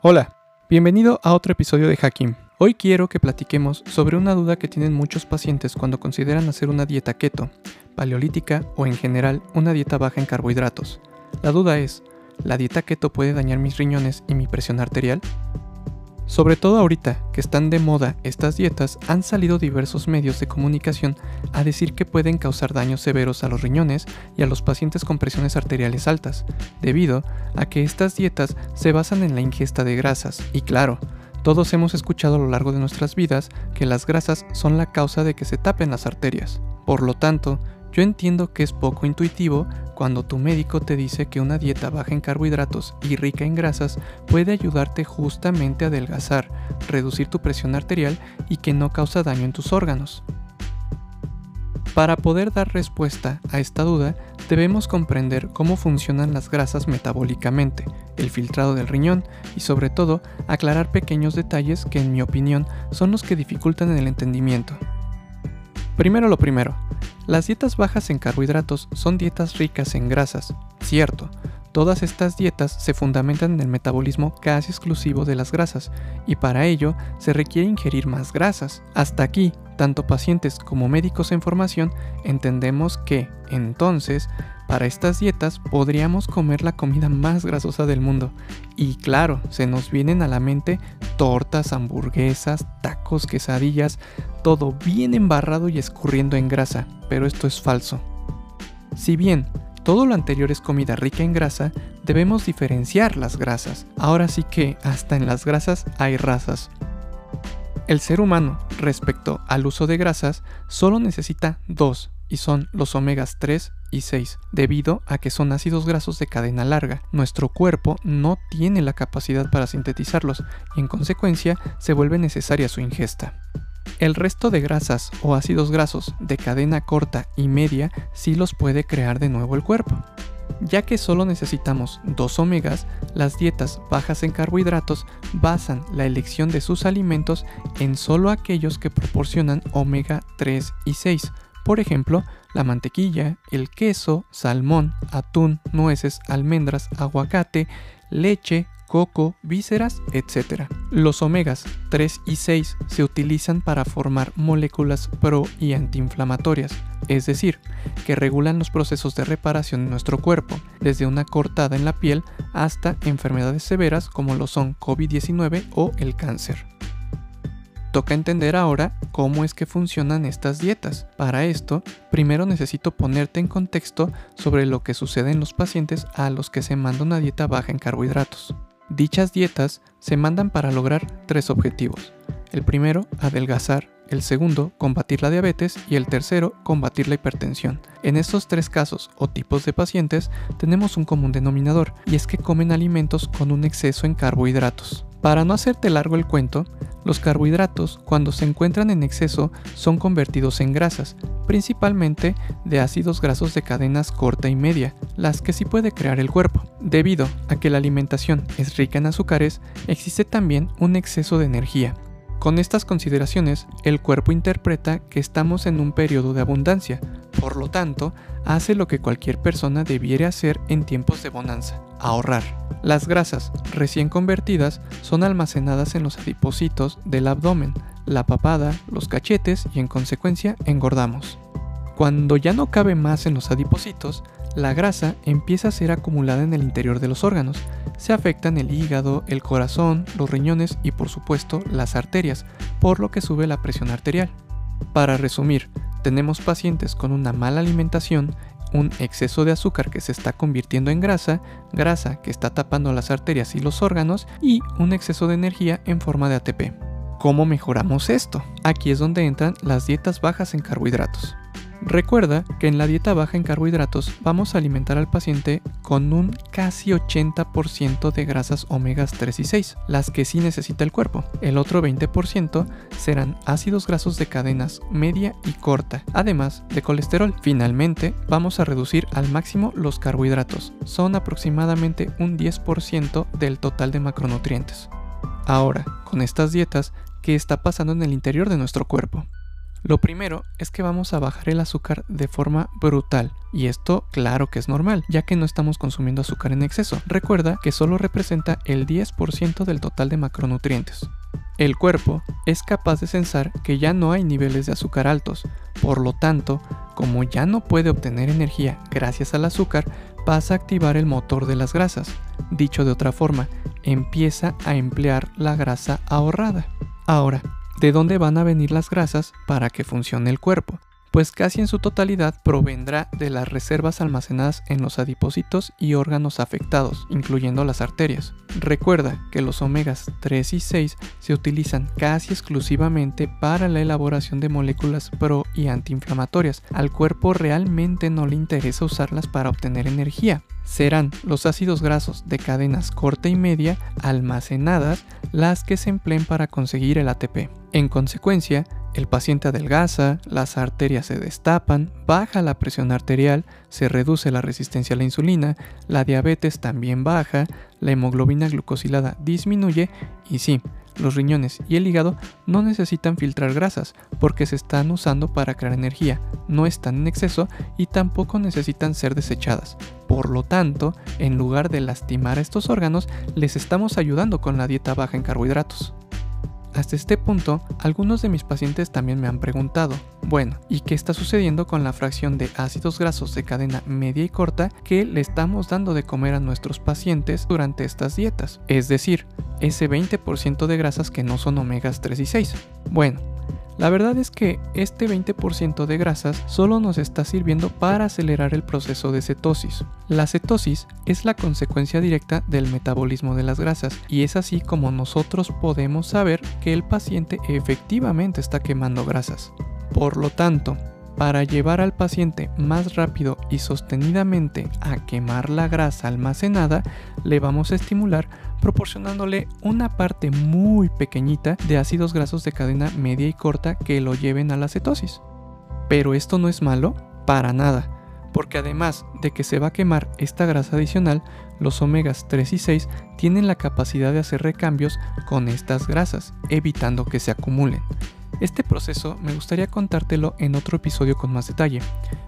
Hola, bienvenido a otro episodio de Hacking. Hoy quiero que platiquemos sobre una duda que tienen muchos pacientes cuando consideran hacer una dieta keto, paleolítica o en general una dieta baja en carbohidratos. La duda es, ¿la dieta keto puede dañar mis riñones y mi presión arterial? Sobre todo ahorita que están de moda estas dietas, han salido diversos medios de comunicación a decir que pueden causar daños severos a los riñones y a los pacientes con presiones arteriales altas, debido a que estas dietas se basan en la ingesta de grasas. Y claro, todos hemos escuchado a lo largo de nuestras vidas que las grasas son la causa de que se tapen las arterias. Por lo tanto, yo entiendo que es poco intuitivo cuando tu médico te dice que una dieta baja en carbohidratos y rica en grasas puede ayudarte justamente a adelgazar, reducir tu presión arterial y que no causa daño en tus órganos. Para poder dar respuesta a esta duda, debemos comprender cómo funcionan las grasas metabólicamente, el filtrado del riñón y sobre todo aclarar pequeños detalles que en mi opinión son los que dificultan el entendimiento. Primero lo primero, las dietas bajas en carbohidratos son dietas ricas en grasas, cierto. Todas estas dietas se fundamentan en el metabolismo casi exclusivo de las grasas y para ello se requiere ingerir más grasas. Hasta aquí, tanto pacientes como médicos en formación entendemos que, entonces, para estas dietas podríamos comer la comida más grasosa del mundo. Y claro, se nos vienen a la mente tortas, hamburguesas, tacos, quesadillas, todo bien embarrado y escurriendo en grasa, pero esto es falso. Si bien todo lo anterior es comida rica en grasa, debemos diferenciar las grasas. Ahora sí que hasta en las grasas hay razas. El ser humano, respecto al uso de grasas, solo necesita dos, y son los omegas 3 y 6, debido a que son ácidos grasos de cadena larga. Nuestro cuerpo no tiene la capacidad para sintetizarlos y en consecuencia se vuelve necesaria su ingesta. El resto de grasas o ácidos grasos de cadena corta y media sí los puede crear de nuevo el cuerpo. Ya que solo necesitamos dos omegas, las dietas bajas en carbohidratos basan la elección de sus alimentos en solo aquellos que proporcionan omega 3 y 6, por ejemplo, la mantequilla, el queso, salmón, atún, nueces, almendras, aguacate, leche, coco, vísceras, etc. Los omegas 3 y 6 se utilizan para formar moléculas pro y antiinflamatorias, es decir, que regulan los procesos de reparación en nuestro cuerpo, desde una cortada en la piel hasta enfermedades severas como lo son COVID-19 o el cáncer. Toca entender ahora cómo es que funcionan estas dietas. Para esto, primero necesito ponerte en contexto sobre lo que sucede en los pacientes a los que se manda una dieta baja en carbohidratos. Dichas dietas se mandan para lograr tres objetivos. El primero, adelgazar. El segundo, combatir la diabetes. Y el tercero, combatir la hipertensión. En estos tres casos o tipos de pacientes tenemos un común denominador y es que comen alimentos con un exceso en carbohidratos. Para no hacerte largo el cuento, los carbohidratos, cuando se encuentran en exceso, son convertidos en grasas, principalmente de ácidos grasos de cadenas corta y media, las que sí puede crear el cuerpo. Debido a que la alimentación es rica en azúcares, existe también un exceso de energía. Con estas consideraciones, el cuerpo interpreta que estamos en un periodo de abundancia, por lo tanto, hace lo que cualquier persona debiera hacer en tiempos de bonanza, ahorrar. Las grasas recién convertidas son almacenadas en los adipocitos del abdomen, la papada, los cachetes y en consecuencia engordamos. Cuando ya no cabe más en los adipocitos, la grasa empieza a ser acumulada en el interior de los órganos. Se afectan el hígado, el corazón, los riñones y por supuesto las arterias, por lo que sube la presión arterial. Para resumir, tenemos pacientes con una mala alimentación un exceso de azúcar que se está convirtiendo en grasa, grasa que está tapando las arterias y los órganos y un exceso de energía en forma de ATP. ¿Cómo mejoramos esto? Aquí es donde entran las dietas bajas en carbohidratos. Recuerda que en la dieta baja en carbohidratos vamos a alimentar al paciente con un casi 80% de grasas omegas 3 y 6, las que sí necesita el cuerpo. El otro 20% serán ácidos grasos de cadenas media y corta, además de colesterol. Finalmente, vamos a reducir al máximo los carbohidratos. Son aproximadamente un 10% del total de macronutrientes. Ahora, con estas dietas, ¿qué está pasando en el interior de nuestro cuerpo? Lo primero es que vamos a bajar el azúcar de forma brutal, y esto claro que es normal, ya que no estamos consumiendo azúcar en exceso. Recuerda que solo representa el 10% del total de macronutrientes. El cuerpo es capaz de censar que ya no hay niveles de azúcar altos, por lo tanto, como ya no puede obtener energía gracias al azúcar, pasa a activar el motor de las grasas. Dicho de otra forma, empieza a emplear la grasa ahorrada. Ahora, ¿de dónde van a venir las grasas para que funcione el cuerpo? Pues casi en su totalidad provendrá de las reservas almacenadas en los adipocitos y órganos afectados, incluyendo las arterias. Recuerda que los omegas 3 y 6 se utilizan casi exclusivamente para la elaboración de moléculas pro y antiinflamatorias. Al cuerpo realmente no le interesa usarlas para obtener energía. Serán los ácidos grasos de cadenas corta y media almacenadas las que se empleen para conseguir el ATP. En consecuencia, el paciente adelgaza, las arterias se destapan, baja la presión arterial, se reduce la resistencia a la insulina, la diabetes también baja, la hemoglobina glucosilada disminuye y sí, los riñones y el hígado no necesitan filtrar grasas porque se están usando para crear energía, no están en exceso y tampoco necesitan ser desechadas. Por lo tanto, en lugar de lastimar a estos órganos, les estamos ayudando con la dieta baja en carbohidratos. Hasta este punto, algunos de mis pacientes también me han preguntado, bueno, ¿y qué está sucediendo con la fracción de ácidos grasos de cadena media y corta que le estamos dando de comer a nuestros pacientes durante estas dietas? Es decir, ese 20% de grasas que no son omegas 3 y 6. Bueno, la verdad es que este 20% de grasas solo nos está sirviendo para acelerar el proceso de cetosis. La cetosis es la consecuencia directa del metabolismo de las grasas y es así como nosotros podemos saber que el paciente efectivamente está quemando grasas. Por lo tanto, para llevar al paciente más rápido y sostenidamente a quemar la grasa almacenada, le vamos a estimular proporcionándole una parte muy pequeñita de ácidos grasos de cadena media y corta que lo lleven a la cetosis. Pero esto no es malo para nada, porque además de que se va a quemar esta grasa adicional, los omegas 3 y 6 tienen la capacidad de hacer recambios con estas grasas, evitando que se acumulen. Este proceso me gustaría contártelo en otro episodio con más detalle,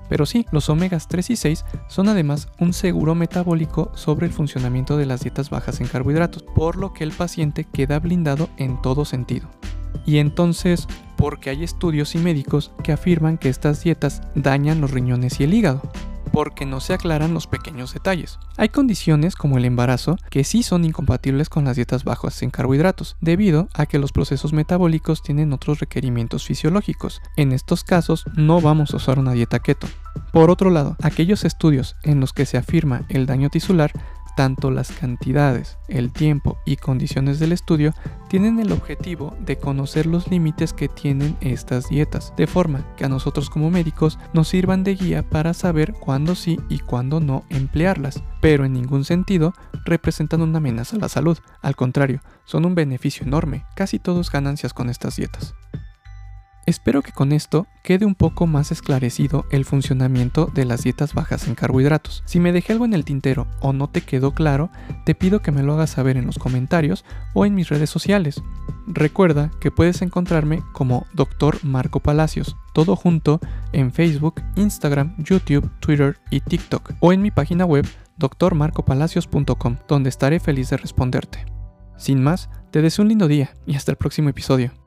pero sí, los omegas 3 y 6 son además un seguro metabólico sobre el funcionamiento de las dietas bajas en carbohidratos, por lo que el paciente queda blindado en todo sentido. Y entonces, ¿por qué hay estudios y médicos que afirman que estas dietas dañan los riñones y el hígado? Porque no se aclaran los pequeños detalles. Hay condiciones como el embarazo que sí son incompatibles con las dietas bajas en carbohidratos, debido a que los procesos metabólicos tienen otros requerimientos fisiológicos. En estos casos no vamos a usar una dieta keto. Por otro lado, aquellos estudios en los que se afirma el daño tisular tanto las cantidades, el tiempo y condiciones del estudio tienen el objetivo de conocer los límites que tienen estas dietas, de forma que a nosotros como médicos nos sirvan de guía para saber cuándo sí y cuándo no emplearlas, pero en ningún sentido representan una amenaza a la salud, al contrario, son un beneficio enorme, casi todos ganancias con estas dietas. Espero que con esto quede un poco más esclarecido el funcionamiento de las dietas bajas en carbohidratos. Si me dejé algo en el tintero o no te quedó claro, te pido que me lo hagas saber en los comentarios o en mis redes sociales. Recuerda que puedes encontrarme como Dr. Marco Palacios, todo junto en Facebook, Instagram, YouTube, Twitter y TikTok, o en mi página web drmarcopalacios.com, donde estaré feliz de responderte. Sin más, te deseo un lindo día y hasta el próximo episodio.